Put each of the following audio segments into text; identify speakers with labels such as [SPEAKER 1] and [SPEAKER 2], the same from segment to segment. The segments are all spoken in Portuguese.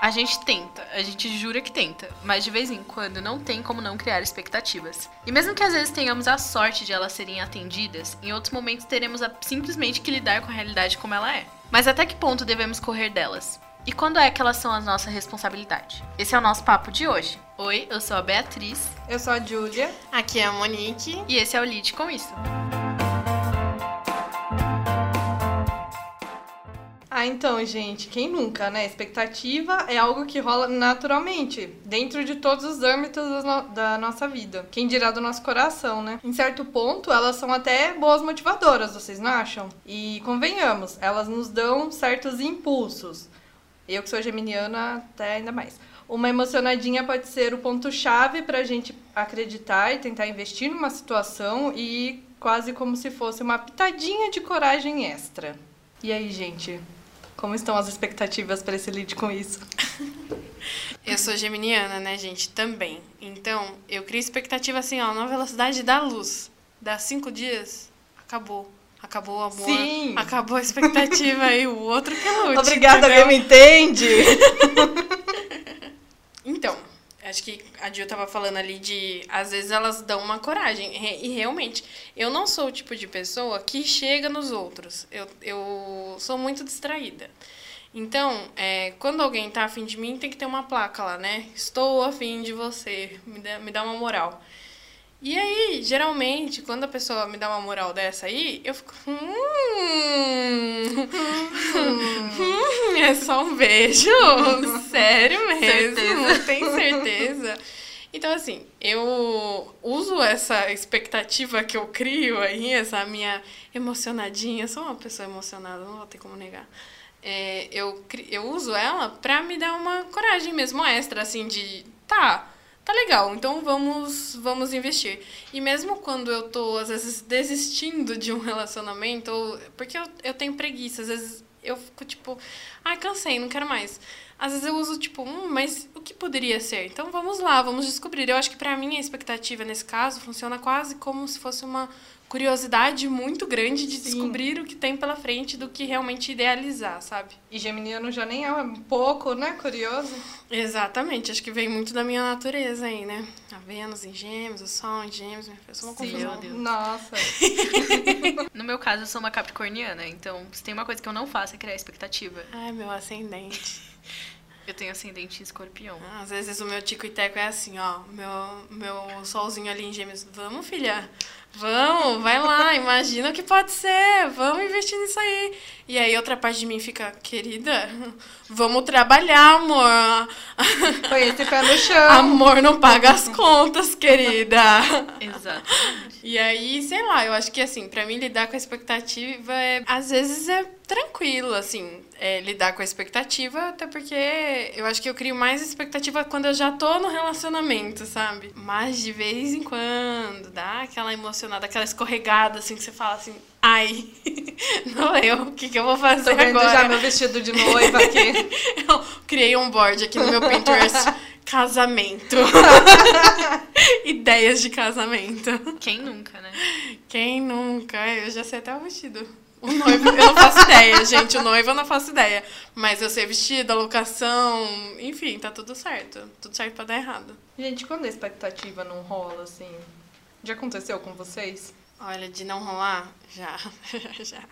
[SPEAKER 1] A gente tenta, a gente jura que tenta, mas de vez em quando não tem como não criar expectativas. E mesmo que às vezes tenhamos a sorte de elas serem atendidas, em outros momentos teremos a, simplesmente que lidar com a realidade como ela é. Mas até que ponto devemos correr delas? E quando é que elas são a nossa responsabilidade? Esse é o nosso papo de hoje. Oi, eu sou a Beatriz.
[SPEAKER 2] Eu sou a Júlia.
[SPEAKER 3] Aqui é a Monique.
[SPEAKER 1] E esse é o Lide com Isso.
[SPEAKER 2] Então, gente, quem nunca, né? Expectativa é algo que rola naturalmente, dentro de todos os âmbitos da nossa vida. Quem dirá do nosso coração, né? Em certo ponto, elas são até boas motivadoras, vocês não acham? E convenhamos, elas nos dão certos impulsos. Eu que sou geminiana, até ainda mais. Uma emocionadinha pode ser o ponto-chave para a gente acreditar e tentar investir numa situação e quase como se fosse uma pitadinha de coragem extra. E aí, gente? Como estão as expectativas para esse lead com isso?
[SPEAKER 3] Eu sou geminiana, né, gente? Também. Então, eu crio expectativa assim, ó, na velocidade da luz. Dá cinco dias, acabou. Acabou o amor.
[SPEAKER 2] Sim.
[SPEAKER 3] Acabou a expectativa e o outro que lute.
[SPEAKER 2] Obrigada, entendeu? me entende.
[SPEAKER 3] acho que a Jill tava falando ali de às vezes elas dão uma coragem. E realmente eu não sou o tipo de pessoa que chega nos outros. Eu, eu sou muito distraída. Então é, quando alguém tá afim de mim tem que ter uma placa lá né? Estou afim de você. Me dá, me dá uma moral e aí, geralmente, quando a pessoa me dá uma moral dessa aí, eu fico. Hum, hum, é só um beijo? Sério mesmo? Certeza. Tem certeza? Então, assim, eu uso essa expectativa que eu crio aí, essa minha emocionadinha. Eu sou uma pessoa emocionada, não vou ter como negar. É, eu, eu uso ela pra me dar uma coragem mesmo extra, assim, de. Tá tá legal, então vamos, vamos investir. E mesmo quando eu tô, às vezes, desistindo de um relacionamento, ou, porque eu, eu tenho preguiça, às vezes eu fico tipo, ai, ah, cansei, não quero mais. Às vezes eu uso tipo, hum, mas o que poderia ser? Então vamos lá, vamos descobrir. Eu acho que para mim a expectativa nesse caso funciona quase como se fosse uma curiosidade muito grande de Sim. descobrir o que tem pela frente do que realmente idealizar, sabe?
[SPEAKER 2] E geminiano já nem é um pouco, né, curioso?
[SPEAKER 3] Exatamente, acho que vem muito da minha natureza aí, né? A Vênus em gêmeos, o Sol em gêmeos, minha pessoa, uma Sim, confusão.
[SPEAKER 2] Meu Deus. Nossa!
[SPEAKER 1] no meu caso, eu sou uma capricorniana, então se tem uma coisa que eu não faço é criar expectativa.
[SPEAKER 3] Ai, meu ascendente.
[SPEAKER 1] Eu tenho ascendente em escorpião.
[SPEAKER 3] Ah, às vezes o meu tico e teco é assim, ó. Meu, meu solzinho ali em gêmeos. Vamos, filha. Vamos, vai lá, imagina o que pode ser, vamos investir nisso aí. E aí outra parte de mim fica, querida, vamos trabalhar, amor.
[SPEAKER 2] Põe esse pé no chão.
[SPEAKER 3] Amor não paga as contas, querida.
[SPEAKER 1] Exato.
[SPEAKER 3] E aí, sei lá, eu acho que assim, para mim lidar com a expectativa é, às vezes é tranquilo, assim, é, lidar com a expectativa, até porque eu acho que eu crio mais expectativa quando eu já tô no relacionamento, sabe? Mas de vez em quando, dá aquela emocionada, aquela escorregada, assim, que você fala assim, ai, não eu, o que, que eu vou fazer
[SPEAKER 2] tô vendo
[SPEAKER 3] agora?
[SPEAKER 2] já meu vestido de noiva aqui.
[SPEAKER 3] eu criei um board aqui no meu Pinterest. Casamento. Ideias de casamento.
[SPEAKER 1] Quem nunca, né?
[SPEAKER 3] Quem nunca? Eu já sei até o vestido. O noivo, eu não faço ideia, gente. O noivo eu não faço ideia. Mas eu sei vestido, a locação, enfim, tá tudo certo. Tudo certo pra dar errado.
[SPEAKER 2] Gente, quando a expectativa não rola, assim. Já aconteceu com vocês?
[SPEAKER 3] Olha, de não rolar, já, já.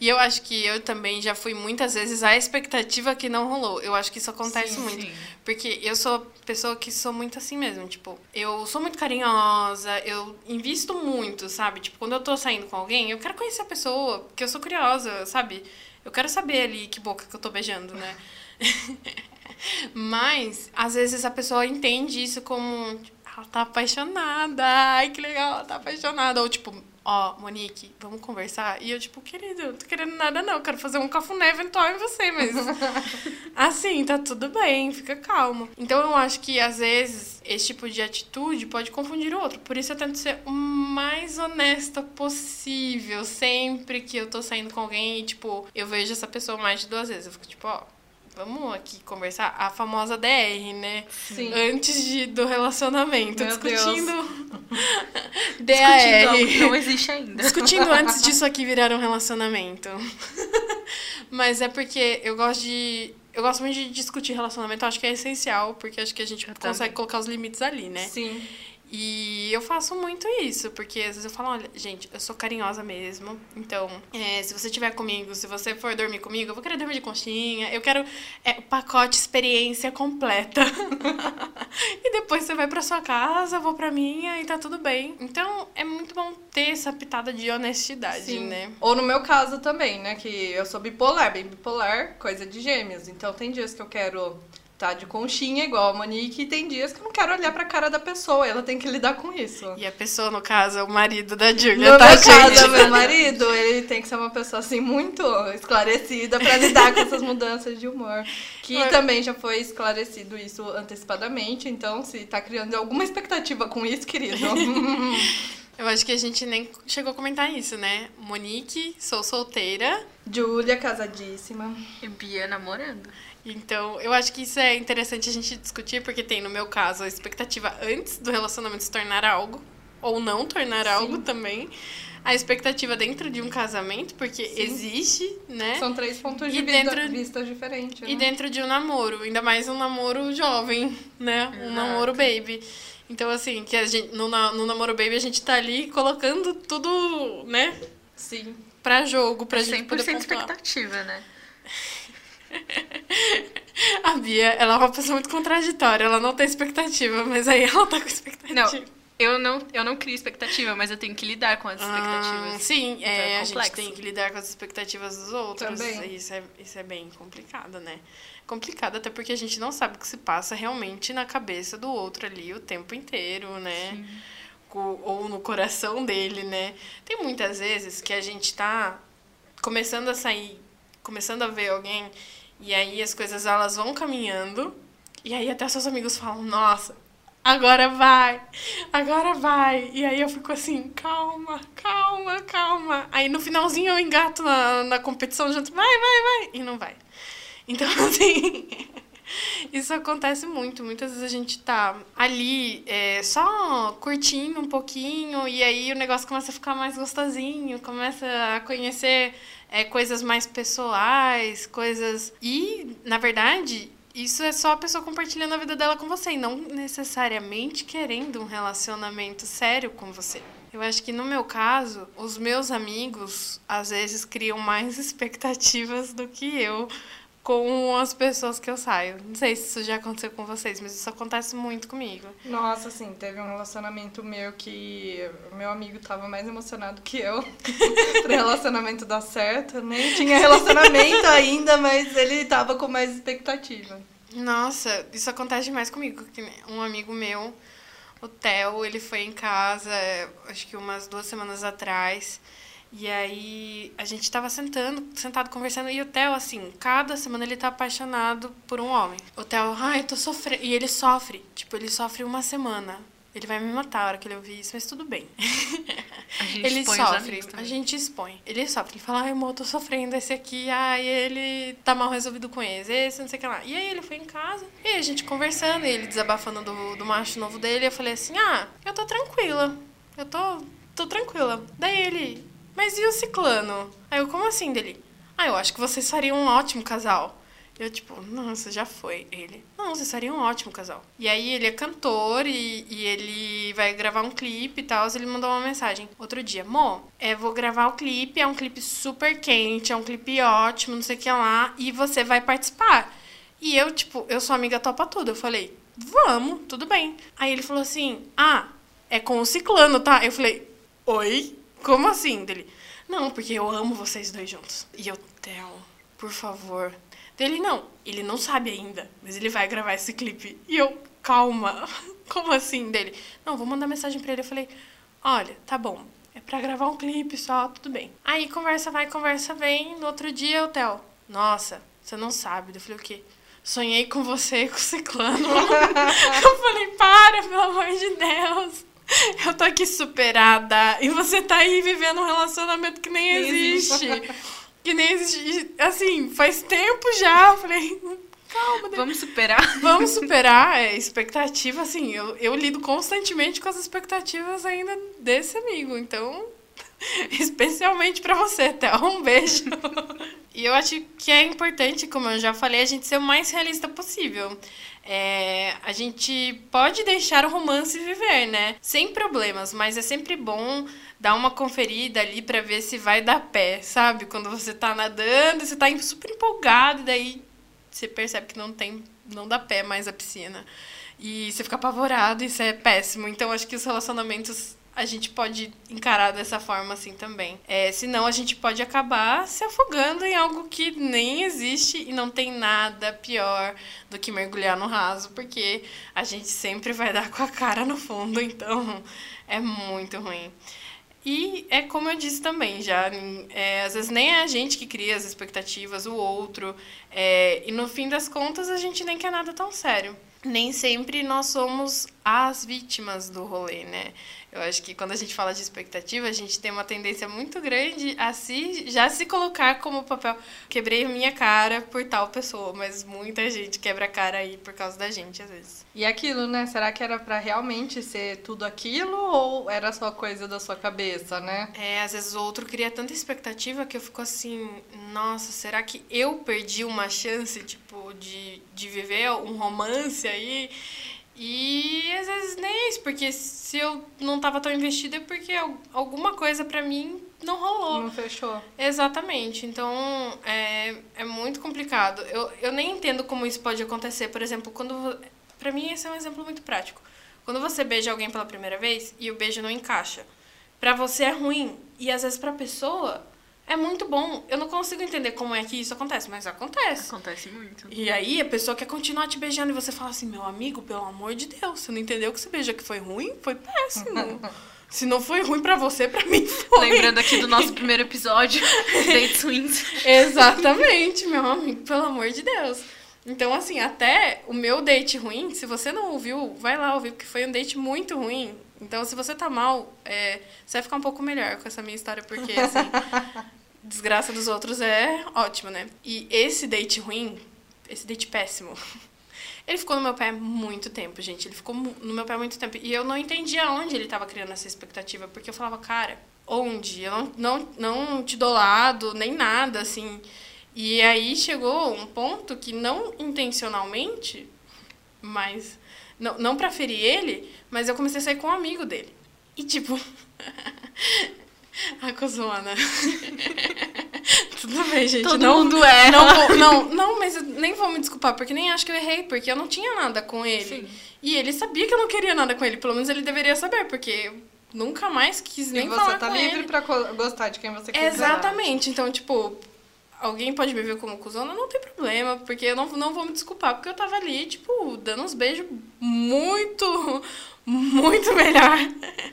[SPEAKER 3] E eu acho que eu também já fui muitas vezes a expectativa que não rolou. Eu acho que isso acontece sim, muito. Sim. Porque eu sou pessoa que sou muito assim mesmo, tipo, eu sou muito carinhosa, eu invisto muito, sabe? Tipo, quando eu tô saindo com alguém, eu quero conhecer a pessoa, porque eu sou curiosa, sabe? Eu quero saber ali que boca que eu tô beijando, né? Mas, às vezes a pessoa entende isso como, tipo, ela tá apaixonada, ai que legal, ela tá apaixonada. Ou tipo, ó, oh, Monique, vamos conversar? E eu, tipo, querido, não tô querendo nada não, quero fazer um cafuné eventual em você, mas assim, tá tudo bem, fica calmo. Então eu acho que às vezes esse tipo de atitude pode confundir o outro. Por isso eu tento ser o mais honesta possível sempre que eu tô saindo com alguém e, tipo, eu vejo essa pessoa mais de duas vezes. Eu fico, tipo, ó, vamos aqui conversar a famosa DR, né?
[SPEAKER 2] Sim.
[SPEAKER 3] Antes de, do relacionamento,
[SPEAKER 2] Meu
[SPEAKER 3] discutindo
[SPEAKER 1] DAR. Discutindo, não existe ainda.
[SPEAKER 3] Discutindo antes disso aqui virar um relacionamento. Mas é porque eu gosto de eu gosto muito de discutir relacionamento, acho que é essencial, porque acho que a gente consegue colocar os limites ali, né?
[SPEAKER 2] Sim.
[SPEAKER 3] E eu faço muito isso, porque às vezes eu falo, olha, gente, eu sou carinhosa mesmo. Então, é, se você estiver comigo, se você for dormir comigo, eu vou querer dormir de conchinha. Eu quero é, o pacote experiência completa. e depois você vai pra sua casa, eu vou pra minha e tá tudo bem. Então, é muito bom ter essa pitada de honestidade,
[SPEAKER 2] Sim.
[SPEAKER 3] né?
[SPEAKER 2] Ou no meu caso também, né? Que eu sou bipolar, bem bipolar, coisa de gêmeos. Então tem dias que eu quero estar de conchinha igual a Monique e tem dias que eu não quero olhar pra cara da pessoa. Ela tem que lidar com isso.
[SPEAKER 3] E a pessoa, no caso, é o marido da Julia,
[SPEAKER 2] No
[SPEAKER 3] tá,
[SPEAKER 2] meu
[SPEAKER 3] gente?
[SPEAKER 2] caso, meu marido, ele tem que ser uma pessoa assim muito esclarecida pra lidar com essas mudanças de humor. Que
[SPEAKER 3] Ué.
[SPEAKER 2] também já foi esclarecido isso antecipadamente, então se tá criando alguma expectativa com isso, querido.
[SPEAKER 3] Eu acho que a gente nem chegou a comentar isso, né? Monique, sou solteira.
[SPEAKER 2] Júlia, casadíssima.
[SPEAKER 1] E Bia namorando.
[SPEAKER 3] Então, eu acho que isso é interessante a gente discutir, porque tem, no meu caso, a expectativa antes do relacionamento se tornar algo, ou não tornar
[SPEAKER 2] Sim.
[SPEAKER 3] algo também. A expectativa dentro de um casamento, porque
[SPEAKER 2] Sim.
[SPEAKER 3] existe, né?
[SPEAKER 2] São três pontos de
[SPEAKER 3] E
[SPEAKER 2] vista,
[SPEAKER 3] dentro-
[SPEAKER 2] vista diferentes.
[SPEAKER 3] E
[SPEAKER 2] né?
[SPEAKER 3] dentro de um namoro, ainda mais um namoro jovem, né? Um
[SPEAKER 1] Exato.
[SPEAKER 3] namoro baby. Então, assim, que a gente, no, no namoro baby a gente tá ali colocando tudo, né?
[SPEAKER 2] Sim.
[SPEAKER 3] Pra jogo, pra
[SPEAKER 1] É
[SPEAKER 3] gente
[SPEAKER 1] 100%
[SPEAKER 3] poder pontuar.
[SPEAKER 1] expectativa, né?
[SPEAKER 3] A Bia, ela é uma pessoa muito contraditória. Ela não tem expectativa, mas aí ela tá com expectativa.
[SPEAKER 1] Não, eu não, eu não crio expectativa, mas eu tenho que lidar com as
[SPEAKER 3] Ah,
[SPEAKER 1] expectativas.
[SPEAKER 3] sim,
[SPEAKER 1] Então
[SPEAKER 3] é,
[SPEAKER 1] é
[SPEAKER 3] a gente
[SPEAKER 1] complexo.
[SPEAKER 3] tem que lidar com as expectativas dos outros.
[SPEAKER 2] Também.
[SPEAKER 3] Isso é, isso é bem complicado, né? Complicado até porque a gente não sabe o que se passa realmente na cabeça do outro ali o tempo inteiro, né? Co- Ou no coração dele, né? Tem muitas vezes que a gente tá começando a sair, começando a ver alguém, e aí as coisas elas vão caminhando, e aí até seus amigos falam, nossa, agora vai, agora vai. E aí eu fico assim, calma, calma, calma. Aí no finalzinho eu engato na, na competição junto, vai, vai, vai, e não vai. Então, assim, isso acontece muito. Muitas vezes a gente tá ali é, só curtindo um pouquinho e aí o negócio começa a ficar mais gostosinho, começa a conhecer é, coisas mais pessoais, coisas. E, na verdade, isso é só a pessoa compartilhando a vida dela com você e não necessariamente querendo um relacionamento sério com você. Eu acho que no meu caso, os meus amigos às vezes criam mais expectativas do que eu com as pessoas que eu saio. Não sei se isso já aconteceu com vocês, mas isso acontece muito comigo.
[SPEAKER 2] Nossa, assim, teve um relacionamento meu que o meu amigo tava mais emocionado que eu pro relacionamento dar certo. Nem tinha relacionamento ainda, mas ele tava com mais expectativa.
[SPEAKER 3] Nossa, isso acontece demais comigo. Um amigo meu, o Theo, ele foi em casa, é, acho que umas duas semanas atrás. E aí a gente tava sentando, sentado conversando, e o Theo, assim, cada semana ele tá apaixonado por um homem. O Theo, ai, eu tô sofrendo. E ele sofre, tipo, ele sofre uma semana. Ele vai me matar a hora que ele ouvir isso, mas tudo bem.
[SPEAKER 1] A gente
[SPEAKER 3] ele sofre, a gente expõe. Ele sofre, ele fala, ai, amor, tô sofrendo esse aqui, ai, ele tá mal resolvido com esse, esse, não sei o que lá. E aí ele foi em casa, e aí a gente conversando, e ele desabafando do, do macho novo dele, eu falei assim, ah, eu tô tranquila, eu tô, tô tranquila. Daí ele, mas e o ciclano? Aí eu, como assim dele? Ah, eu acho que vocês fariam um ótimo casal. Eu, tipo, nossa, já foi. Ele, não, vocês seriam um ótimo casal. E aí ele é cantor e, e ele vai gravar um clipe e tal. Ele mandou uma mensagem outro dia: Mo, é, vou gravar o clipe, é um clipe super quente, é um clipe ótimo, não sei o que lá, e você vai participar. E eu, tipo, eu sou amiga topa tudo. Eu falei, vamos, tudo bem. Aí ele falou assim: ah, é com o ciclano, tá? Eu falei, oi? Como assim? Dele, não, porque eu amo vocês dois juntos. E eu, Theo, por favor. Dele, não, ele não sabe ainda, mas ele vai gravar esse clipe. E eu, calma, como assim? Dele, não, vou mandar mensagem pra ele. Eu falei, olha, tá bom, é pra gravar um clipe só, tudo bem. Aí conversa vai, conversa vem. No outro dia, o Theo, nossa, você não sabe. Eu falei, o quê? Sonhei com você com o ciclano. eu falei, para, pelo amor de Deus. Eu tô aqui superada. E você tá aí vivendo um relacionamento que nem
[SPEAKER 2] existe.
[SPEAKER 3] Que nem existe. Assim, faz tempo já. Eu falei, calma, Deus.
[SPEAKER 1] Vamos superar.
[SPEAKER 3] Vamos superar é, expectativa, assim, eu, eu lido constantemente com as expectativas ainda desse amigo, então, especialmente pra você, Théo, um beijo. E eu acho que é importante, como eu já falei, a gente ser o mais realista possível. É, a gente pode deixar o romance viver, né? Sem problemas, mas é sempre bom dar uma conferida ali para ver se vai dar pé, sabe? Quando você tá nadando, você tá super empolgado e daí você percebe que não tem, não dá pé mais a piscina. E você fica apavorado, isso é péssimo. Então acho que os relacionamentos a gente pode encarar dessa forma assim também. É, senão a gente pode acabar se afogando em algo que nem existe e não tem nada pior do que mergulhar no raso, porque a gente sempre vai dar com a cara no fundo, então é muito ruim. E é como eu disse também, já é, às vezes nem é a gente que cria as expectativas, o outro, é, e no fim das contas a gente nem quer nada tão sério. Nem sempre nós somos as vítimas do rolê, né? Eu acho que quando a gente fala de expectativa, a gente tem uma tendência muito grande a se, já se colocar como papel. Quebrei minha cara por tal pessoa, mas muita gente quebra a cara aí por causa da gente, às vezes.
[SPEAKER 2] E aquilo, né? Será que era para realmente ser tudo aquilo ou era só coisa da sua cabeça, né?
[SPEAKER 3] É, às vezes o outro cria tanta expectativa que eu fico assim, nossa, será que eu perdi uma chance, tipo, de, de viver um romance aí? E às vezes nem é isso, porque se eu não tava tão investida é porque alguma coisa para mim não rolou.
[SPEAKER 2] Não fechou.
[SPEAKER 3] Exatamente. Então é, é muito complicado. Eu, eu nem entendo como isso pode acontecer. Por exemplo, quando. para mim, esse é um exemplo muito prático. Quando você beija alguém pela primeira vez e o beijo não encaixa. para você é ruim. E às vezes pra pessoa é muito bom. Eu não consigo entender como é que isso acontece, mas acontece.
[SPEAKER 1] Acontece muito.
[SPEAKER 3] E aí a pessoa quer continuar te beijando e você fala assim: meu amigo, pelo amor de Deus, você não entendeu que você beija que foi ruim? Foi péssimo. Se não foi ruim para você, para mim foi.
[SPEAKER 1] Lembrando aqui do nosso primeiro episódio, Date Swings.
[SPEAKER 3] Exatamente, meu amigo, pelo amor de Deus. Então, assim, até o meu date ruim, se você não ouviu, vai lá ouvir, porque foi um date muito ruim. Então, se você tá mal, é, você vai ficar um pouco melhor com essa minha história, porque, assim, desgraça dos outros é ótimo, né? E esse date ruim, esse date péssimo, ele ficou no meu pé muito tempo, gente. Ele ficou no meu pé muito tempo. E eu não entendia onde ele tava criando essa expectativa, porque eu falava, cara, onde? Eu não, não, não te dou lado, nem nada, assim. E aí chegou um ponto que não intencionalmente, mas não, não pra ferir ele, mas eu comecei a sair com um amigo dele. E tipo. a cozona. Tudo bem, gente.
[SPEAKER 1] Todo
[SPEAKER 3] não,
[SPEAKER 1] mundo é.
[SPEAKER 3] Não, não, não, mas eu nem vou me desculpar, porque nem acho que eu errei, porque eu não tinha nada com ele. Sim. E ele sabia que eu não queria nada com ele. Pelo menos ele deveria saber, porque nunca mais quis nem falar com ele.
[SPEAKER 2] E você tá livre pra gostar de quem você quiser.
[SPEAKER 3] Exatamente. Então, tipo, alguém pode me ver como cuzona, não tem problema, porque eu não, não vou me desculpar, porque eu tava ali, tipo, dando uns beijos muito, muito melhor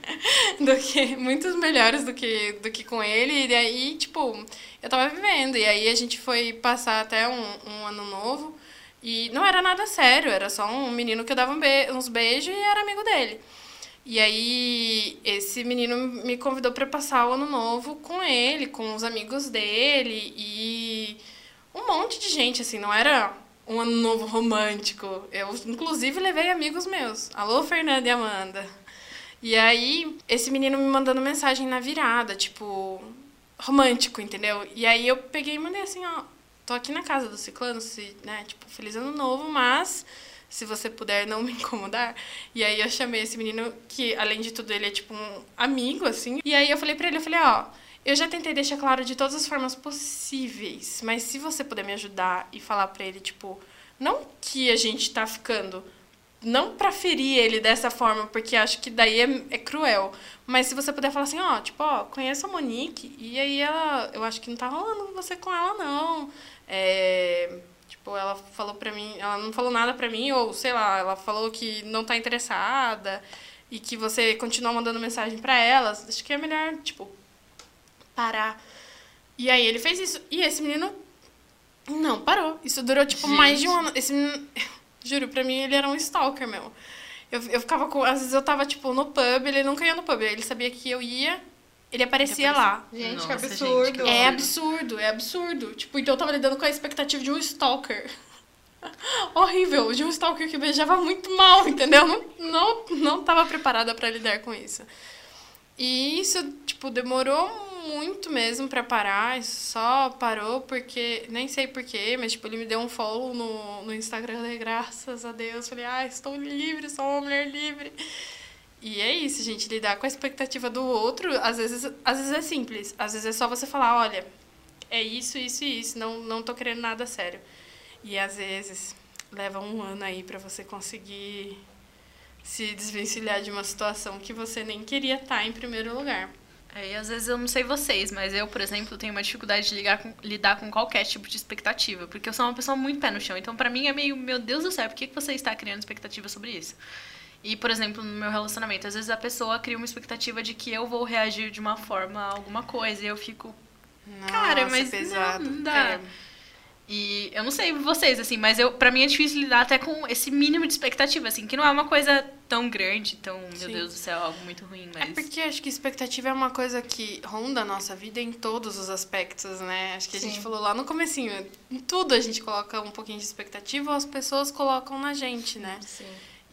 [SPEAKER 3] do que, muitos melhores do que, do que com ele, e aí, tipo, eu tava vivendo, e aí a gente foi passar até um, um ano novo, e não era nada sério, era só um menino que eu dava um be uns beijos e era amigo dele. E aí, esse menino me convidou para passar o ano novo com ele, com os amigos dele e um monte de gente, assim, não era um ano novo romântico. Eu, inclusive, levei amigos meus. Alô, Fernanda e Amanda. E aí, esse menino me mandando mensagem na virada, tipo, romântico, entendeu? E aí eu peguei e mandei assim, ó, tô aqui na casa do ciclano, se, né, tipo, feliz ano novo, mas se você puder não me incomodar. E aí eu chamei esse menino, que além de tudo ele é tipo um amigo, assim. E aí eu falei pra ele, eu falei, ó, eu já tentei deixar claro de todas as formas possíveis, mas se você puder me ajudar e falar pra ele, tipo, não que a gente tá ficando, não pra ferir ele dessa forma, porque acho que daí é, é cruel. Mas se você puder falar assim, ó, tipo, ó, conheço a Monique, e aí ela, eu acho que não tá rolando você com ela, não. É Tipo, ela falou pra mim, ela não falou nada pra mim, ou sei lá, ela falou que não tá interessada e que você continua mandando mensagem pra ela. Acho que é melhor, tipo, parar. E aí ele fez isso. E esse menino não parou. Isso durou, tipo, Gente. mais de um ano. Esse menino, juro, pra mim ele era um stalker, meu. Eu, eu ficava com. Às vezes eu tava, tipo, no pub, ele nunca ia no pub. Ele sabia que eu ia ele aparecia lá.
[SPEAKER 2] Gente, Nossa, que absurdo. Gente, que
[SPEAKER 3] é absurdo, é absurdo. Tipo, então eu tava lidando com a expectativa de um stalker. Horrível, de um stalker que beijava muito mal, entendeu? Não, não, não tava preparada para lidar com isso. E isso, tipo, demorou muito mesmo pra parar, só parou porque, nem sei porquê, mas tipo, ele me deu um follow no, no Instagram, né? graças a Deus. Falei, ah, estou livre, sou uma mulher livre. E é isso, gente, lidar com a expectativa do outro, às vezes, às vezes é simples. Às vezes é só você falar, olha, é isso, isso e isso, não, não tô querendo nada sério. E às vezes leva um ano aí para você conseguir se desvencilhar de uma situação que você nem queria estar em primeiro lugar.
[SPEAKER 1] E às vezes eu não sei vocês, mas eu, por exemplo, tenho uma dificuldade de ligar com, lidar com qualquer tipo de expectativa, porque eu sou uma pessoa muito pé no chão. Então, para mim é meio, meu Deus do céu, por que, que você está criando expectativa sobre isso? E, por exemplo, no meu relacionamento, às vezes a pessoa cria uma expectativa de que eu vou reagir de uma forma a alguma coisa, e eu fico,
[SPEAKER 3] Nossa,
[SPEAKER 1] cara, mas
[SPEAKER 3] pesado.
[SPEAKER 1] não, não dá.
[SPEAKER 3] É.
[SPEAKER 1] E eu não sei vocês, assim, mas eu, pra mim é difícil lidar até com esse mínimo de expectativa, assim, que não é uma coisa tão grande, tão, meu
[SPEAKER 3] Sim.
[SPEAKER 1] Deus do céu, algo muito ruim, mas.
[SPEAKER 3] É porque acho que expectativa é uma coisa que ronda a nossa vida em todos os aspectos, né? Acho que a
[SPEAKER 2] Sim.
[SPEAKER 3] gente falou lá no comecinho, em tudo a gente coloca um pouquinho de expectativa, ou as pessoas colocam na gente, né?
[SPEAKER 2] Sim.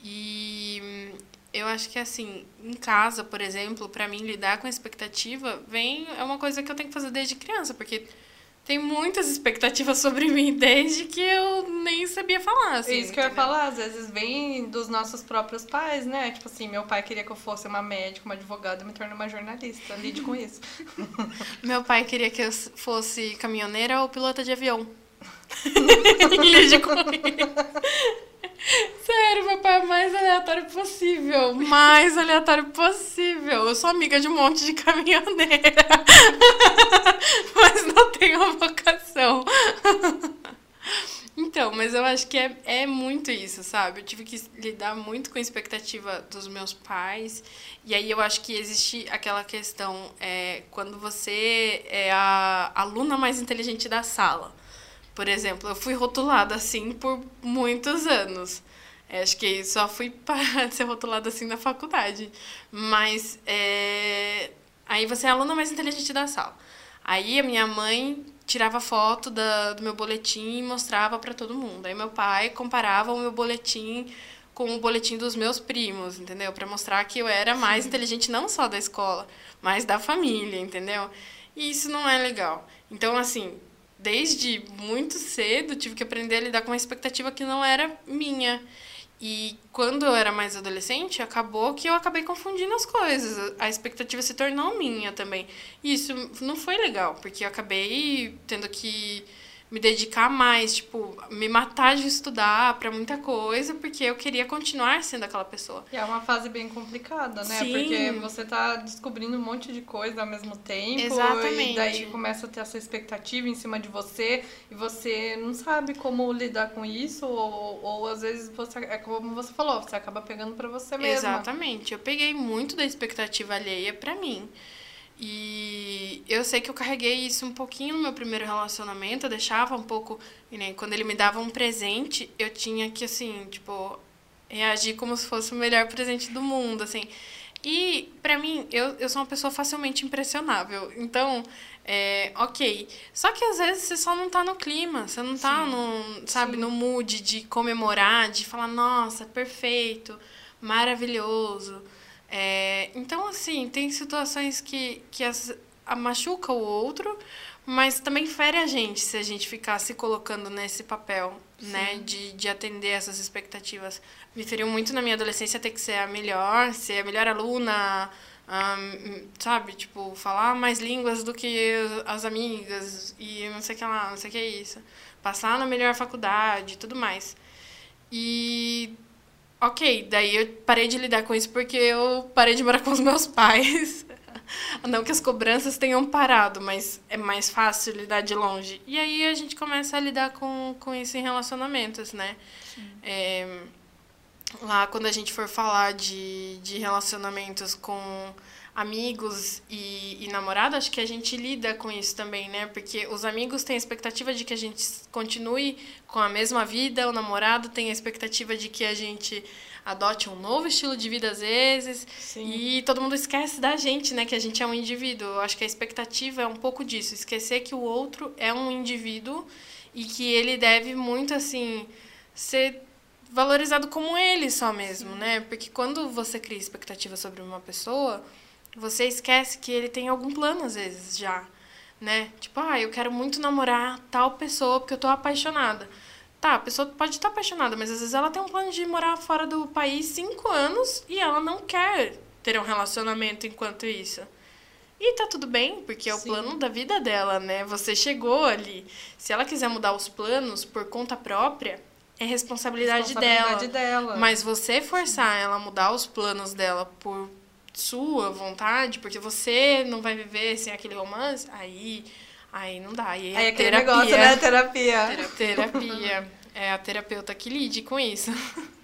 [SPEAKER 3] E eu acho que assim, em casa, por exemplo, pra mim lidar com a expectativa vem é uma coisa que eu tenho que fazer desde criança, porque tem muitas expectativas sobre mim desde que eu nem sabia falar, assim.
[SPEAKER 2] Isso que eu ia falar, às vezes vem dos nossos próprios pais, né? Tipo assim, meu pai queria que eu fosse uma médica, uma advogada, eu me tornei uma jornalista. Lide com isso.
[SPEAKER 3] Meu pai queria que eu fosse caminhoneira ou pilota de avião. Lide com isso. Mais aleatório possível. Mais aleatório possível. Eu sou amiga de um monte de caminhoneira. Mas não tenho vocação. Então, mas eu acho que é, é muito isso, sabe? Eu tive que lidar muito com a expectativa dos meus pais. E aí eu acho que existe aquela questão, é, quando você é a aluna mais inteligente da sala. Por exemplo, eu fui rotulada assim por muitos anos. É, acho que só fui parar de ser rotulada assim na faculdade. Mas é, aí você é a aluna mais inteligente da sala. Aí a minha mãe tirava foto da, do meu boletim e mostrava para todo mundo. Aí meu pai comparava o meu boletim com o boletim dos meus primos, entendeu? Para mostrar que eu era mais inteligente não só da escola, mas da família, entendeu? E isso não é legal. Então, assim, desde muito cedo tive que aprender a lidar com uma expectativa que não era minha. E quando eu era mais adolescente, acabou que eu acabei confundindo as coisas. A expectativa se tornou minha também. E isso não foi legal, porque eu acabei tendo que me dedicar mais, tipo, me matar de estudar pra muita coisa, porque eu queria continuar sendo aquela pessoa.
[SPEAKER 2] E é uma fase bem complicada, né?
[SPEAKER 3] Sim.
[SPEAKER 2] Porque você tá descobrindo um monte de coisa ao mesmo tempo.
[SPEAKER 3] Exatamente.
[SPEAKER 2] E daí começa a ter essa expectativa em cima de você. E você não sabe como lidar com isso. Ou, ou às vezes você. É como você falou, você acaba pegando pra você mesma.
[SPEAKER 3] Exatamente. Eu peguei muito da expectativa alheia pra mim. E eu sei que eu carreguei isso um pouquinho no meu primeiro relacionamento, eu deixava um pouco, nem quando ele me dava um presente, eu tinha que assim, tipo, reagir como se fosse o melhor presente do mundo, assim. E pra mim, eu, eu sou uma pessoa facilmente impressionável. Então, é, ok. Só que às vezes você só não tá no clima, você não tá no, sabe,
[SPEAKER 2] Sim.
[SPEAKER 3] no mood de comemorar, de falar, nossa, perfeito, maravilhoso. É, então, assim, tem situações que, que as, a machuca o outro, mas também fere a gente se a gente ficar se colocando nesse papel, né? De, de atender essas expectativas. Me feriu muito na minha adolescência ter que ser a melhor, ser a melhor aluna, ahn, sabe? Tipo, falar mais línguas do que as amigas e não sei o que lá, não sei o que é isso. Passar na melhor faculdade e tudo mais. E Ok, daí eu parei de lidar com isso porque eu parei de morar com os meus pais. Não que as cobranças tenham parado, mas é mais fácil lidar de longe. E aí a gente começa a lidar com, com isso em relacionamentos, né? É, lá quando a gente for falar de, de relacionamentos com amigos e, e namorado, acho que a gente lida com isso também, né? Porque os amigos têm a expectativa de que a gente continue com a mesma vida, o namorado tem a expectativa de que a gente adote um novo estilo de vida às vezes,
[SPEAKER 2] Sim.
[SPEAKER 3] e todo mundo esquece da gente, né? Que a gente é um indivíduo. Eu acho que a expectativa é um pouco disso, esquecer que o outro é um indivíduo e que ele deve muito, assim, ser valorizado como ele só mesmo, né? Porque quando você cria expectativa sobre uma pessoa, Você esquece que ele tem algum plano às vezes já, né? Tipo, ah, eu quero muito namorar tal pessoa porque eu tô apaixonada. Tá, a pessoa pode estar apaixonada, mas às vezes ela tem um plano de morar fora do país cinco anos e ela não quer ter um relacionamento enquanto isso. E tá tudo bem, porque é o Sim. plano da vida dela, né? Você chegou ali. Se ela quiser mudar os planos por conta própria, é responsabilidade, responsabilidade dela. dela. Mas você forçar ela a mudar os planos dela por sua vontade, porque você não vai viver sem aquele romance, aí aí não dá. Aí,
[SPEAKER 2] aí é terapia. negócio, né? Terapia.
[SPEAKER 3] Terapia. É a terapeuta que lide com isso.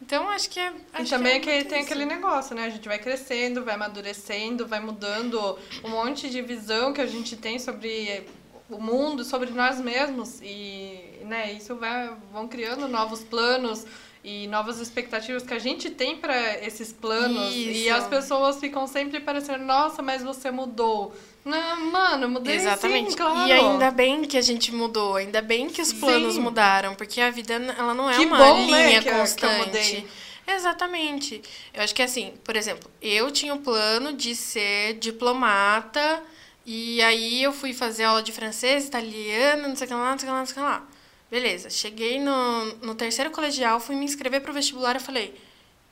[SPEAKER 3] Então, acho que é. Acho
[SPEAKER 2] e também
[SPEAKER 3] que
[SPEAKER 2] é, tem aquele negócio, né? A gente vai crescendo, vai amadurecendo, vai mudando um monte de visão que a gente tem sobre o mundo, sobre nós mesmos. E né, isso vai, vão criando novos planos e novas expectativas que a gente tem para esses planos. Isso. E as pessoas ficam sempre parecendo, nossa, mas você mudou. Não, mano, mudei Exatamente. Sim, claro.
[SPEAKER 3] E ainda bem que a gente mudou, ainda bem que os planos sim. mudaram, porque a vida ela não é
[SPEAKER 2] que
[SPEAKER 3] uma
[SPEAKER 2] bom,
[SPEAKER 3] linha
[SPEAKER 2] né,
[SPEAKER 3] constante. Eu Exatamente. Eu acho que assim, por exemplo, eu tinha o plano de ser diplomata e aí eu fui fazer aula de francês, italiano, não sei o que lá, não sei o que lá, não sei o que lá. Beleza, cheguei no, no terceiro colegial, fui me inscrever pro vestibular e falei,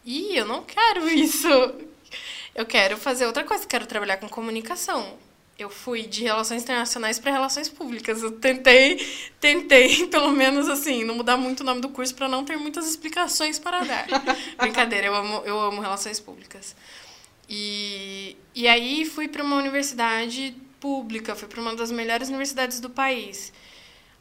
[SPEAKER 3] ih, eu não quero isso. Eu quero fazer outra coisa, quero trabalhar com comunicação. Eu fui de relações internacionais para relações públicas. Eu tentei, tentei, pelo menos assim, não mudar muito o nome do curso para não ter muitas explicações para dar. Brincadeira, eu amo, eu amo relações públicas. E, e aí fui para uma universidade pública, fui para uma das melhores universidades do país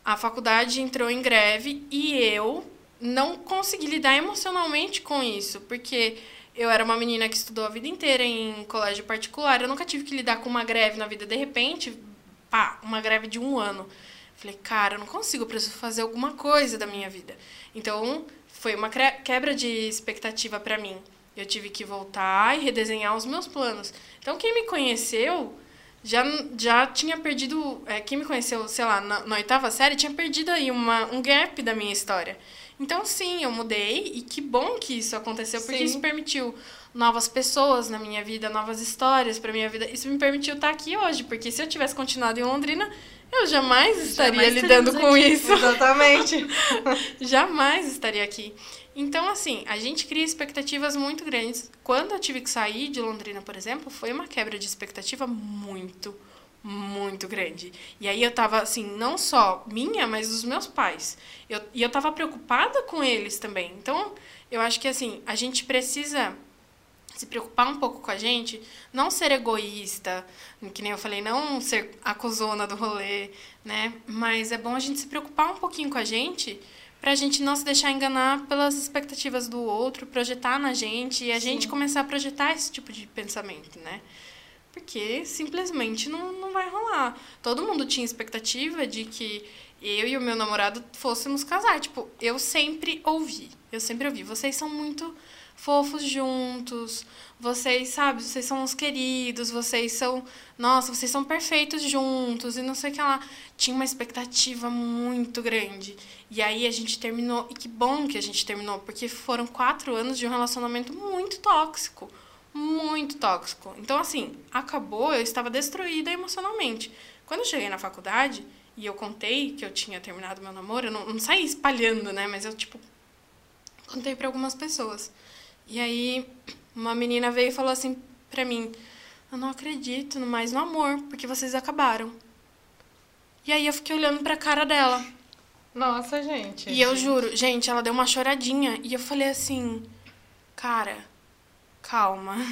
[SPEAKER 3] a faculdade entrou em greve e eu não consegui lidar emocionalmente com isso, porque eu era uma menina que estudou a vida inteira em colégio particular, eu nunca tive que lidar com uma greve na vida. De repente, pá, uma greve de um ano. Falei, cara, eu não consigo, eu preciso fazer alguma coisa da minha vida. Então, foi uma quebra de expectativa para mim. Eu tive que voltar e redesenhar os meus planos. Então, quem me conheceu já, já tinha perdido. É, quem me conheceu, sei lá, na, na, oitava série, tinha perdido aí uma, um gap da minha história. Então, sim, eu mudei e que bom que isso aconteceu, porque sim. isso permitiu novas pessoas na minha vida, novas histórias para minha vida. Isso me permitiu estar aqui hoje, porque se eu tivesse continuado em Londrina, eu jamais estaria jamais lidando com aqui. isso.
[SPEAKER 2] Exatamente.
[SPEAKER 3] jamais estaria aqui. Então, assim, a gente cria expectativas muito grandes. Quando eu tive que sair de Londrina, por exemplo, foi uma quebra de expectativa muito, muito grande. E aí eu tava, assim, não só minha, mas dos meus pais. Eu, e eu tava preocupada com eles também. Então, eu acho que, assim, a gente precisa se preocupar um pouco com a gente, não ser egoísta, que nem eu falei, não ser a cozona do rolê, né? Mas é bom a gente se preocupar um pouquinho com a gente para a gente não se deixar enganar pelas expectativas do outro, projetar na gente e a Sim. gente começar a projetar esse tipo de pensamento, né? Porque simplesmente não, não vai rolar. Todo mundo tinha expectativa de que eu e o meu namorado fôssemos casar. Tipo, eu sempre ouvi, eu sempre ouvi, vocês são muito fofos juntos, vocês, sabe, vocês são os queridos, vocês são, nossa, vocês são perfeitos juntos e não sei o que lá. Tinha uma expectativa muito grande. E aí a gente terminou, e que bom que a gente terminou, porque foram quatro anos de um relacionamento muito tóxico. Muito tóxico. Então, assim, acabou, eu estava destruída emocionalmente. Quando eu cheguei na faculdade e eu contei que eu tinha terminado meu namoro, eu não, não saí espalhando, né? Mas eu, tipo, contei para algumas pessoas. E aí uma menina veio e falou assim pra mim: Eu não acredito mais no amor, porque vocês acabaram. E aí eu fiquei olhando pra cara dela.
[SPEAKER 2] Nossa, gente.
[SPEAKER 3] E eu juro, gente, ela deu uma choradinha. E eu falei assim: Cara, calma.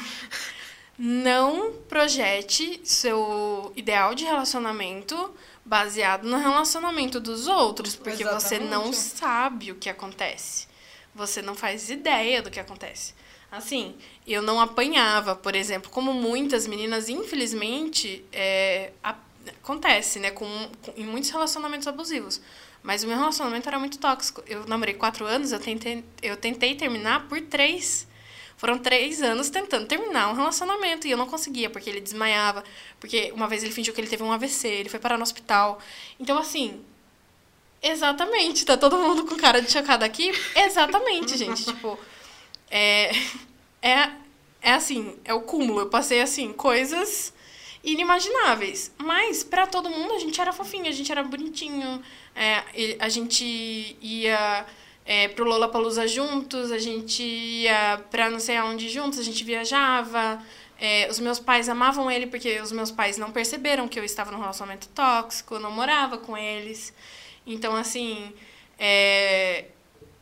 [SPEAKER 3] Não projete seu ideal de relacionamento baseado no relacionamento dos outros, porque Exatamente. você não sabe o que acontece. Você não faz ideia do que acontece. Assim, eu não apanhava, por exemplo, como muitas meninas, infelizmente, é, a, acontece, né, com, com, em muitos relacionamentos abusivos. Mas o meu relacionamento era muito tóxico. Eu namorei quatro anos, eu tentei, eu tentei terminar por três. Foram três anos tentando terminar um relacionamento e eu não conseguia, porque ele desmaiava, porque uma vez ele fingiu que ele teve um AVC, ele foi parar no hospital. Então, assim, exatamente, tá todo mundo com cara de chocado aqui? Exatamente, gente. tipo, é, é, é assim, é o cúmulo. Eu passei, assim, coisas inimagináveis. Mas, para todo mundo, a gente era fofinho, a gente era bonitinho. É, a gente ia é, pro Lollapalooza juntos, a gente ia pra não sei aonde juntos, a gente viajava. É, os meus pais amavam ele porque os meus pais não perceberam que eu estava num relacionamento tóxico, eu não morava com eles. Então, assim, é,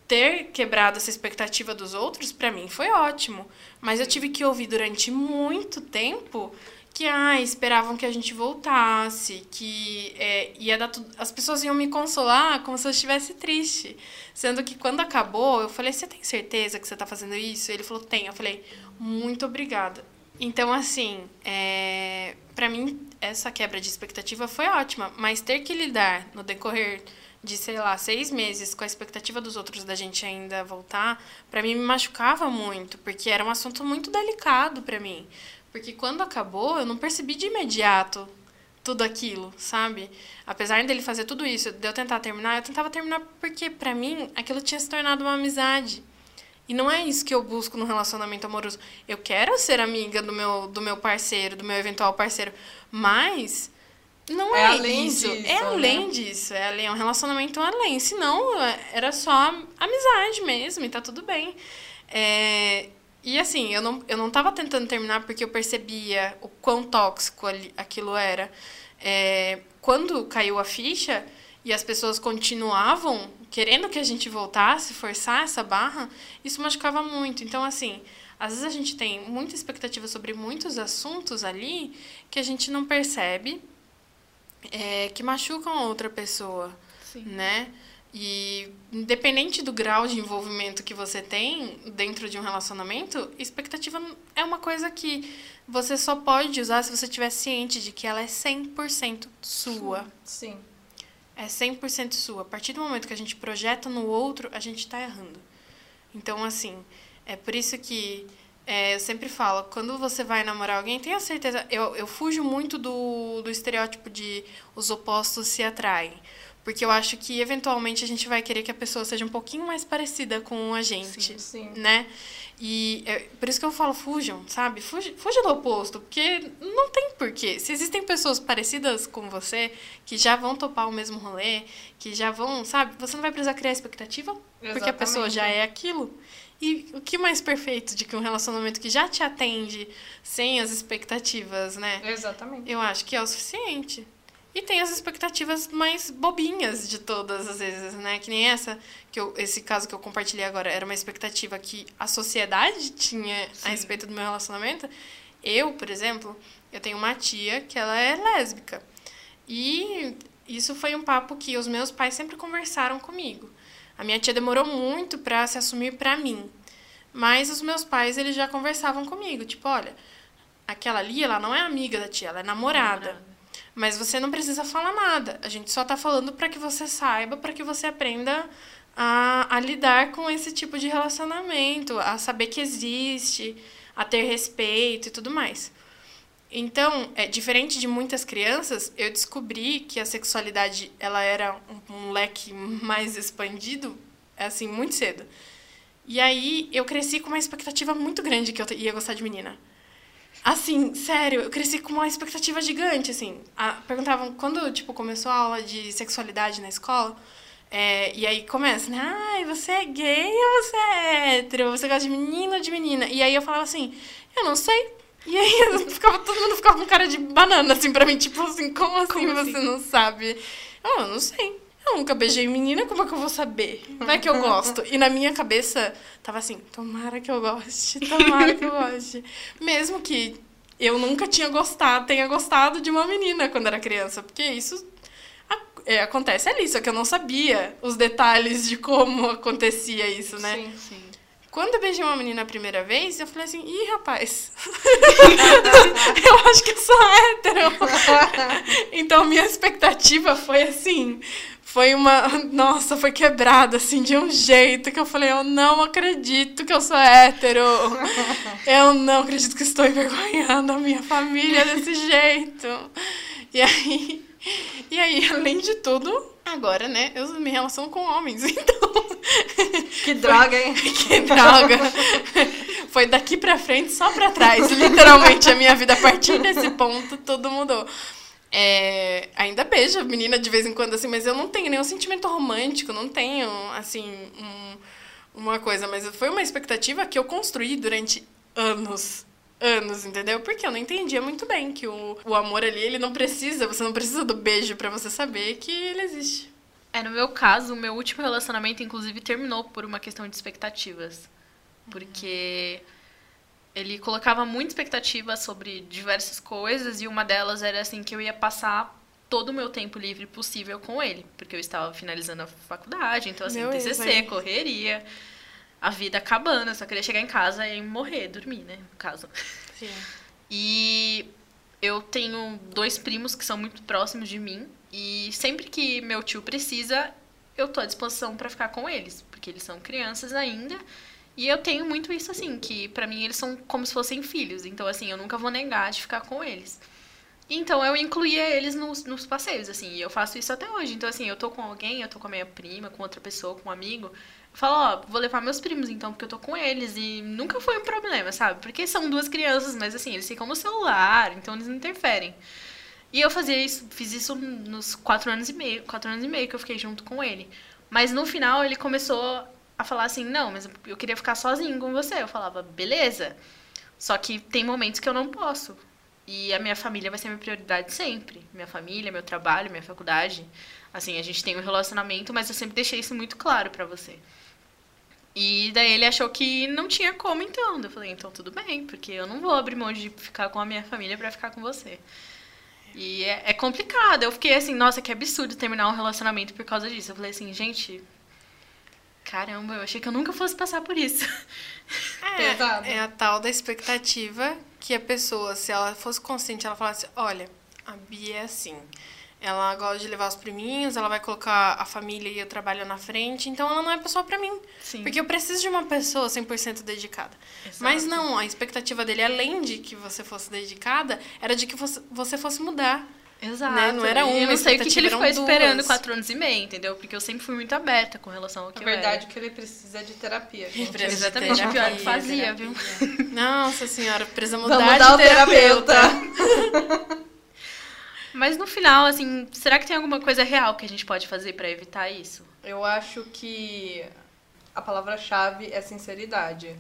[SPEAKER 3] ter quebrado essa expectativa dos outros, para mim, foi ótimo. Mas eu tive que ouvir durante muito tempo que ah, esperavam que a gente voltasse, que é, ia dar tudo. As pessoas iam me consolar como se eu estivesse triste. Sendo que quando acabou, eu falei: Você tem certeza que você está fazendo isso? Ele falou: Tem. Eu falei: Muito obrigada. Então, assim, é, para mim, essa quebra de expectativa foi ótima, mas ter que lidar no decorrer de, sei lá, seis meses com a expectativa dos outros da gente ainda voltar, para mim me machucava muito, porque era um assunto muito delicado para mim. Porque quando acabou, eu não percebi de imediato tudo aquilo, sabe? Apesar dele fazer tudo isso, de eu tentar terminar, eu tentava terminar porque, para mim, aquilo tinha se tornado uma amizade. E não é isso que eu busco no relacionamento amoroso. Eu quero ser amiga do meu, do meu parceiro, do meu eventual parceiro. Mas não é, é isso. Disso, é além né? disso. É além, é um relacionamento além. Senão, era só amizade mesmo e tá tudo bem. É, e assim, eu não, eu não tava tentando terminar porque eu percebia o quão tóxico ali, aquilo era. É, quando caiu a ficha e as pessoas continuavam querendo que a gente voltasse, forçar essa barra, isso machucava muito. Então, assim, às vezes a gente tem muita expectativa sobre muitos assuntos ali que a gente não percebe é, que machucam a outra pessoa, Sim. né? E independente do grau de envolvimento que você tem dentro de um relacionamento, expectativa é uma coisa que você só pode usar se você estiver ciente de que ela é 100% sua.
[SPEAKER 2] Sim.
[SPEAKER 3] É 100% sua. A partir do momento que a gente projeta no outro, a gente está errando. Então, assim, é por isso que é, eu sempre falo, quando você vai namorar alguém, tenha certeza. Eu, eu fujo muito do, do estereótipo de os opostos se atraem. Porque eu acho que, eventualmente, a gente vai querer que a pessoa seja um pouquinho mais parecida com a gente. Sim, sim. Né? E é, por isso que eu falo, fujam, sabe? Fuja, fuja do oposto, porque não tem porquê. Se existem pessoas parecidas com você, que já vão topar o mesmo rolê, que já vão, sabe? Você não vai precisar criar expectativa, Exatamente. porque a pessoa já é aquilo. E o que mais perfeito de que um relacionamento que já te atende sem as expectativas, né?
[SPEAKER 2] Exatamente.
[SPEAKER 3] Eu acho que é o suficiente. E tem as expectativas mais bobinhas de todas as vezes, né? Que nem essa, que eu, esse caso que eu compartilhei agora, era uma expectativa que a sociedade tinha Sim. a respeito do meu relacionamento. Eu, por exemplo, eu tenho uma tia que ela é lésbica. E isso foi um papo que os meus pais sempre conversaram comigo. A minha tia demorou muito para se assumir para mim. Mas os meus pais, eles já conversavam comigo, tipo, olha, aquela ali, ela não é amiga da tia, ela é namorada. namorada. Mas você não precisa falar nada. A gente só está falando para que você saiba, para que você aprenda a, a lidar com esse tipo de relacionamento, a saber que existe, a ter respeito e tudo mais. Então, é diferente de muitas crianças, eu descobri que a sexualidade ela era um, um leque mais expandido, assim, muito cedo. E aí eu cresci com uma expectativa muito grande que eu ia gostar de menina. Assim, sério, eu cresci com uma expectativa gigante, assim. A, perguntavam, quando, tipo, começou a aula de sexualidade na escola, é, e aí começa, né? Ai, você é gay ou você é hétero? Você gosta de menino ou de menina? E aí eu falava assim, eu não sei. E aí eu ficava, todo mundo ficava com cara de banana, assim, pra mim, tipo assim, como assim como você assim? não sabe? Eu, eu não sei. Eu nunca beijei menina, como é que eu vou saber? Vai que eu gosto. E na minha cabeça tava assim, tomara que eu goste, tomara que eu goste. Mesmo que eu nunca tinha gostado, tenha gostado de uma menina quando era criança, porque isso é, acontece ali, só que eu não sabia os detalhes de como acontecia isso, né?
[SPEAKER 2] Sim, sim.
[SPEAKER 3] Quando eu beijei uma menina a primeira vez, eu falei assim, ih, rapaz, eu acho que eu sou hétero. então, minha expectativa foi assim, foi uma. Nossa, foi quebrada, assim, de um jeito que eu falei: eu não acredito que eu sou hétero. Eu não acredito que estou envergonhando a minha família desse jeito. E aí. E aí, além de tudo, agora, né, eu me relaciono com homens, então.
[SPEAKER 2] Que droga, hein?
[SPEAKER 3] que droga. Foi daqui pra frente, só pra trás. Literalmente, a minha vida, a partir desse ponto, tudo mudou. É, ainda beijo a menina de vez em quando, assim, mas eu não tenho nenhum sentimento romântico, não tenho, assim, um, uma coisa. Mas foi uma expectativa que eu construí durante anos. Anos, entendeu? Porque eu não entendia muito bem que o, o amor ali, ele não precisa, você não precisa do beijo para você saber que ele existe.
[SPEAKER 1] É, no meu caso, o meu último relacionamento, inclusive, terminou por uma questão de expectativas. Porque ele colocava muita expectativa sobre diversas coisas e uma delas era assim que eu ia passar todo o meu tempo livre possível com ele, porque eu estava finalizando a faculdade, então assim, meu TCC, correria, a vida acabando, eu só queria chegar em casa e morrer, dormir, né, no caso. Sim. E eu tenho dois primos que são muito próximos de mim e sempre que meu tio precisa, eu tô à disposição para ficar com eles, porque eles são crianças ainda. E eu tenho muito isso assim, que para mim eles são como se fossem filhos. Então, assim, eu nunca vou negar de ficar com eles. Então, eu incluía eles nos, nos passeios, assim, e eu faço isso até hoje. Então, assim, eu tô com alguém, eu tô com a minha prima, com outra pessoa, com um amigo. Eu falo, ó, vou levar meus primos então, porque eu tô com eles. E nunca foi um problema, sabe? Porque são duas crianças, mas assim, eles ficam no celular, então eles não interferem. E eu fazia isso, fiz isso nos quatro anos e meio, quatro anos e meio que eu fiquei junto com ele. Mas no final ele começou a falar assim, não, mas eu queria ficar sozinho com você. Eu falava, beleza. Só que tem momentos que eu não posso. E a minha família vai ser minha prioridade sempre. Minha família, meu trabalho, minha faculdade. Assim, a gente tem um relacionamento, mas eu sempre deixei isso muito claro para você. E daí ele achou que não tinha como então. Eu falei, então tudo bem, porque eu não vou abrir mão de ficar com a minha família para ficar com você. E é, é, complicado. Eu fiquei assim, nossa, que absurdo terminar um relacionamento por causa disso. Eu falei assim, gente, caramba, eu achei que eu nunca fosse passar por isso.
[SPEAKER 3] É, é a tal da expectativa que a pessoa, se ela fosse consciente, ela falasse, olha, a Bia é assim. Ela gosta de levar os priminhos, ela vai colocar a família e o trabalho na frente, então ela não é pessoa para mim. Sim. Porque eu preciso de uma pessoa 100% dedicada. Exato. Mas não, a expectativa dele, além de que você fosse dedicada, era de que você fosse mudar.
[SPEAKER 1] Exato. Né? Não era uma Eu não sei o que, que ele ficou esperando quatro anos e meio, entendeu? Porque eu sempre fui muito aberta com relação ao que
[SPEAKER 2] A verdade é que ele precisa de terapia. Gente.
[SPEAKER 1] Precisa Exatamente, de terapia, pior que fazia, terapia.
[SPEAKER 3] viu? Nossa senhora, precisa mudar, mudar de terapeuta. terapeuta.
[SPEAKER 1] Mas no final, assim, será que tem alguma coisa real que a gente pode fazer para evitar isso?
[SPEAKER 2] Eu acho que a palavra-chave é sinceridade.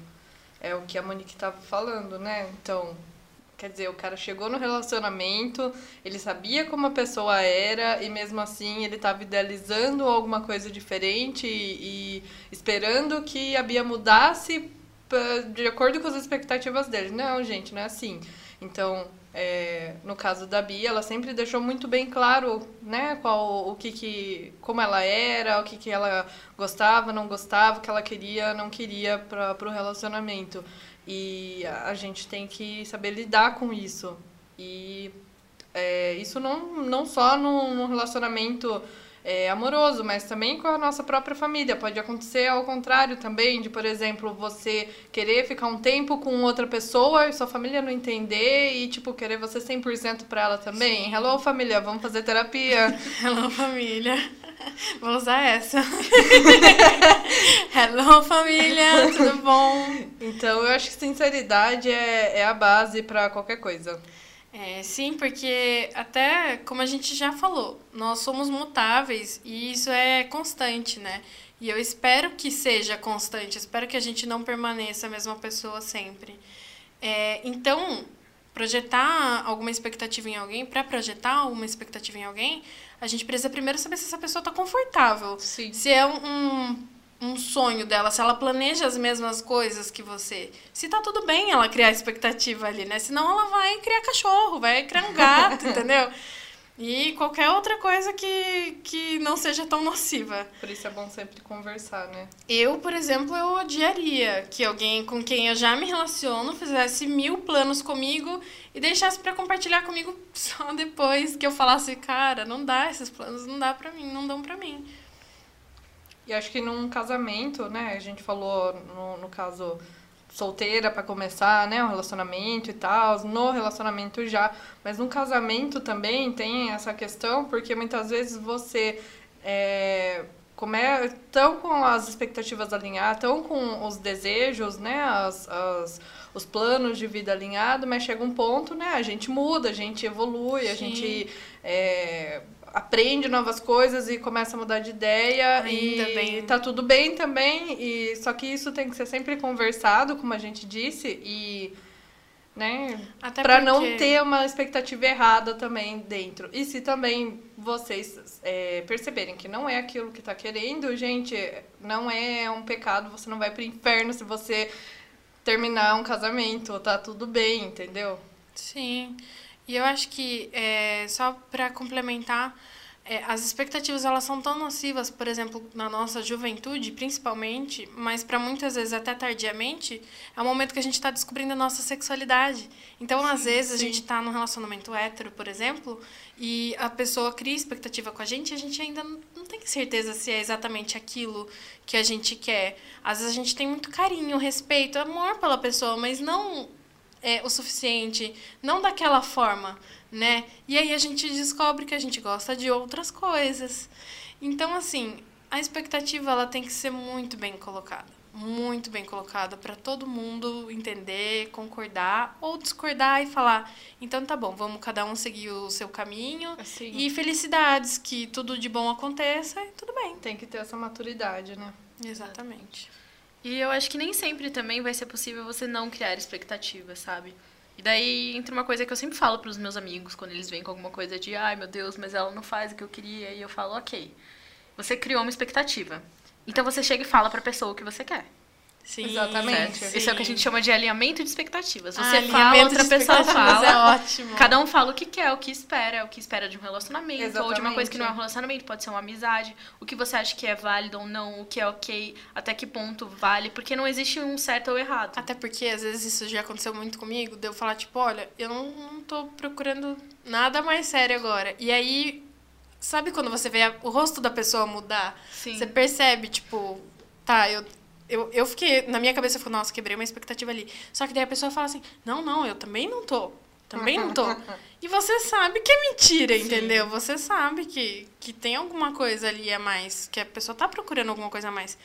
[SPEAKER 2] É o que a Monique estava falando, né? Então, quer dizer, o cara chegou no relacionamento, ele sabia como a pessoa era e mesmo assim ele estava idealizando alguma coisa diferente e, e esperando que a Bia mudasse de acordo com as expectativas dele. Não, gente, não é assim. Então, é, no caso da Bia, ela sempre deixou muito bem claro, né, qual o que, que como ela era, o que, que ela gostava, não gostava, o que ela queria, não queria para o relacionamento. E a gente tem que saber lidar com isso. E é, isso não, não só no, no relacionamento é, amoroso, mas também com a nossa própria família. Pode acontecer ao contrário também, de, por exemplo, você querer ficar um tempo com outra pessoa e sua família não entender e, tipo, querer você 100% pra ela também. Sim. Hello, família, vamos fazer terapia.
[SPEAKER 3] Hello, família. Vou usar essa. Hello, família, tudo bom?
[SPEAKER 2] Então, eu acho que sinceridade é, é a base para qualquer coisa.
[SPEAKER 3] É, sim, porque até como a gente já falou, nós somos mutáveis e isso é constante, né? E eu espero que seja constante, espero que a gente não permaneça a mesma pessoa sempre. É, então, projetar alguma expectativa em alguém, para projetar alguma expectativa em alguém, a gente precisa primeiro saber se essa pessoa está confortável.
[SPEAKER 2] Sim.
[SPEAKER 3] Se é um, um um sonho dela, se ela planeja as mesmas coisas que você. Se tá tudo bem ela criar expectativa ali, né? Senão ela vai criar cachorro, vai criar um gato, entendeu? E qualquer outra coisa que, que não seja tão nociva.
[SPEAKER 2] Por isso é bom sempre conversar, né?
[SPEAKER 3] Eu, por exemplo, eu odiaria que alguém com quem eu já me relaciono fizesse mil planos comigo e deixasse para compartilhar comigo só depois que eu falasse, cara, não dá esses planos, não dá pra mim, não dão pra mim.
[SPEAKER 2] E acho que num casamento, né, a gente falou no, no caso solteira para começar, né, um relacionamento e tal, no relacionamento já, mas no casamento também tem essa questão, porque muitas vezes você é, estão com as expectativas alinhadas, estão com os desejos, né? As, as, os planos de vida alinhados, mas chega um ponto, né? A gente muda, a gente evolui, Sim. a gente é, aprende novas coisas e começa a mudar de ideia Ainda e bem. tá tudo bem também. E só que isso tem que ser sempre conversado, como a gente disse, e né? Até pra porque... não ter uma expectativa errada também dentro. E se também vocês é, perceberem que não é aquilo que tá querendo, gente, não é um pecado, você não vai pro inferno se você terminar um casamento, tá tudo bem, entendeu?
[SPEAKER 3] Sim. E eu acho que, é, só para complementar, é, as expectativas elas são tão nocivas, por exemplo, na nossa juventude, principalmente, mas para muitas vezes até tardiamente, é o momento que a gente está descobrindo a nossa sexualidade. Então, às vezes, sim. a gente está num relacionamento hétero, por exemplo, e a pessoa cria expectativa com a gente e a gente ainda não tem certeza se é exatamente aquilo que a gente quer. Às vezes a gente tem muito carinho, respeito, amor pela pessoa, mas não é, o suficiente, não daquela forma, né? E aí a gente descobre que a gente gosta de outras coisas. Então, assim, a expectativa ela tem que ser muito bem colocada. Muito bem colocada para todo mundo entender, concordar ou discordar e falar: então tá bom, vamos cada um seguir o seu caminho. Assim. E felicidades, que tudo de bom aconteça e tudo bem.
[SPEAKER 2] Tem que ter essa maturidade, né?
[SPEAKER 3] Exatamente.
[SPEAKER 1] E eu acho que nem sempre também vai ser possível você não criar expectativas, sabe? E daí entra uma coisa que eu sempre falo para os meus amigos quando eles vêm com alguma coisa de, ai meu Deus, mas ela não faz o que eu queria. E eu falo, ok, você criou uma expectativa. Então você chega e fala para a pessoa o que você quer.
[SPEAKER 2] Sim, exatamente.
[SPEAKER 1] Sim. Isso é o que a gente chama de alinhamento de expectativas. Você ah, fala, outra pessoa fala.
[SPEAKER 3] É ótimo.
[SPEAKER 1] Cada um fala o que quer, o que espera, o que espera de um relacionamento, exatamente. ou de uma coisa que não é um relacionamento, pode ser uma amizade, o que você acha que é válido ou não, o que é ok, até que ponto vale, porque não existe um certo ou errado.
[SPEAKER 3] Até porque às vezes isso já aconteceu muito comigo, de eu falar, tipo, olha, eu não, não tô procurando nada mais sério agora. E aí, sabe quando você vê o rosto da pessoa mudar? Sim. Você percebe, tipo, tá, eu eu, eu fiquei, na minha cabeça, eu falei, nossa, quebrei uma expectativa ali. Só que daí a pessoa fala assim, não, não, eu também não tô. Também não tô. E você sabe que é mentira, Sim. entendeu? Você sabe que, que tem alguma coisa ali a mais, que a pessoa tá procurando alguma coisa a mais.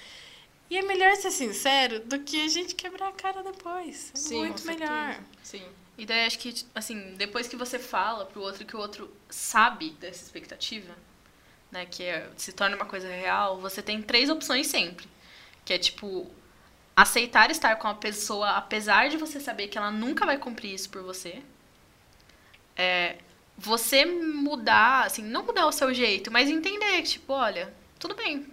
[SPEAKER 3] E é melhor ser sincero do que a gente quebrar a cara depois. É Sim, muito melhor.
[SPEAKER 1] Sim. E daí acho que, assim, depois que você fala pro outro que o outro sabe dessa expectativa, né, que é, se torna uma coisa real, você tem três opções sempre. Que é tipo aceitar estar com a pessoa apesar de você saber que ela nunca vai cumprir isso por você. É, você mudar, assim, não mudar o seu jeito, mas entender que, tipo, olha, tudo bem,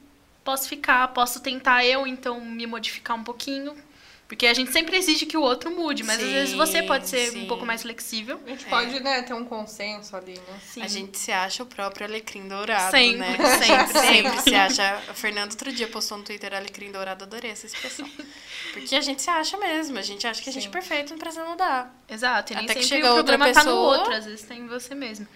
[SPEAKER 1] posso ficar, posso tentar eu, então, me modificar um pouquinho, porque a gente sempre exige que o outro mude, mas sim, às vezes você pode ser sim. um pouco mais flexível.
[SPEAKER 2] A gente é. pode, né, ter um consenso ali, né?
[SPEAKER 3] Sim. A gente se acha o próprio alecrim dourado,
[SPEAKER 1] sempre,
[SPEAKER 3] né?
[SPEAKER 1] Sempre,
[SPEAKER 3] sempre se acha. O Fernando outro dia postou no Twitter alecrim dourado, adorei essa expressão. Porque a gente se acha mesmo, a gente acha que a gente é perfeito, não precisa mudar.
[SPEAKER 1] Exato, e nem Até sempre que chega o problema outra pessoa... tá no outro, às vezes tem em você mesmo.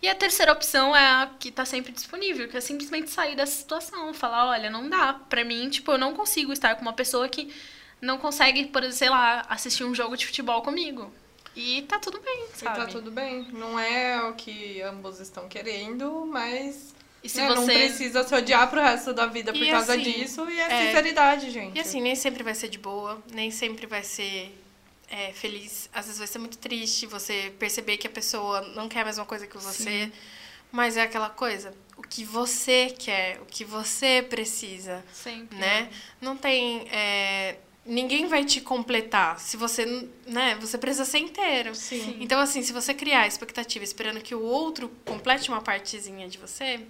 [SPEAKER 1] E a terceira opção é a que tá sempre disponível, que é simplesmente sair dessa situação, falar, olha, não dá. Pra mim, tipo, eu não consigo estar com uma pessoa que não consegue, por exemplo, sei lá, assistir um jogo de futebol comigo. E tá tudo bem, sabe?
[SPEAKER 2] E tá tudo bem. Não é o que ambos estão querendo, mas
[SPEAKER 1] e se né, você...
[SPEAKER 2] não precisa se odiar pro resto da vida por e causa assim, disso. E é, é, sinceridade, gente.
[SPEAKER 3] E assim, nem sempre vai ser de boa, nem sempre vai ser é, feliz. Às vezes vai ser muito triste você perceber que a pessoa não quer a mesma coisa que você. Sim. Mas é aquela coisa, o que você quer, o que você precisa.
[SPEAKER 1] Sempre.
[SPEAKER 3] Né? Não tem. É, ninguém vai te completar se você, né, você precisa ser inteiro.
[SPEAKER 2] Sim.
[SPEAKER 3] Então assim, se você criar expectativa esperando que o outro complete uma partezinha de você,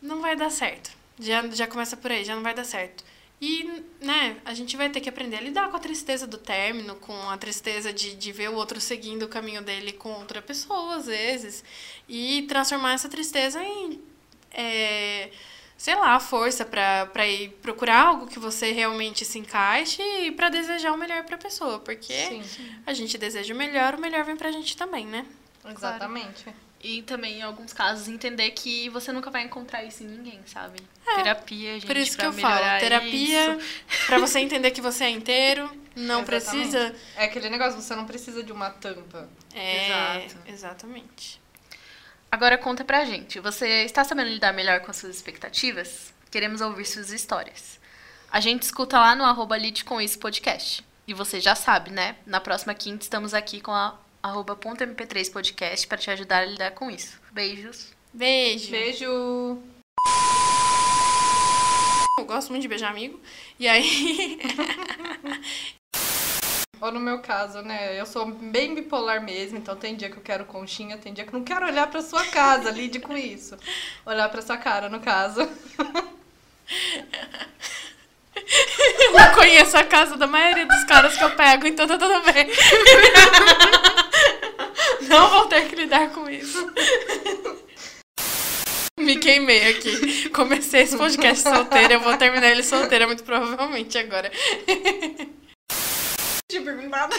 [SPEAKER 3] não vai dar certo. Já já começa por aí, já não vai dar certo. E, né, a gente vai ter que aprender a lidar com a tristeza do término, com a tristeza de, de ver o outro seguindo o caminho dele com outra pessoa, às vezes. E transformar essa tristeza em é, sei lá, força para ir procurar algo que você realmente se encaixe e para desejar o melhor para a pessoa, porque sim, sim. a gente deseja o melhor, o melhor vem pra gente também, né?
[SPEAKER 2] Exatamente. Claro.
[SPEAKER 1] E também, em alguns casos, entender que você nunca vai encontrar isso em ninguém, sabe? É, terapia, gente,
[SPEAKER 3] Por isso que eu falo, terapia, para você entender que você é inteiro, não exatamente. precisa...
[SPEAKER 2] É aquele negócio, você não precisa de uma tampa.
[SPEAKER 3] É, Exato. exatamente.
[SPEAKER 1] Agora conta pra gente, você está sabendo lidar melhor com as suas expectativas? Queremos ouvir suas histórias. A gente escuta lá no arroba Lide com isso podcast. E você já sabe, né? Na próxima quinta estamos aqui com a arroba ponto .mp3 podcast para te ajudar a lidar com isso. Beijos.
[SPEAKER 3] Beijo.
[SPEAKER 2] Beijo.
[SPEAKER 3] Eu gosto muito de beijar amigo. E aí.
[SPEAKER 2] Ou no meu caso, né? Eu sou bem bipolar mesmo, então tem dia que eu quero conchinha, tem dia que não quero olhar pra sua casa, lide com isso. Olhar pra sua cara, no caso.
[SPEAKER 3] Eu não conheço a casa da maioria dos caras que eu pego, então tá tudo bem. Não vou ter que lidar com isso. Me queimei aqui. Comecei esse podcast solteira, eu vou terminar ele solteira muito provavelmente agora.
[SPEAKER 1] Tinha perguntado.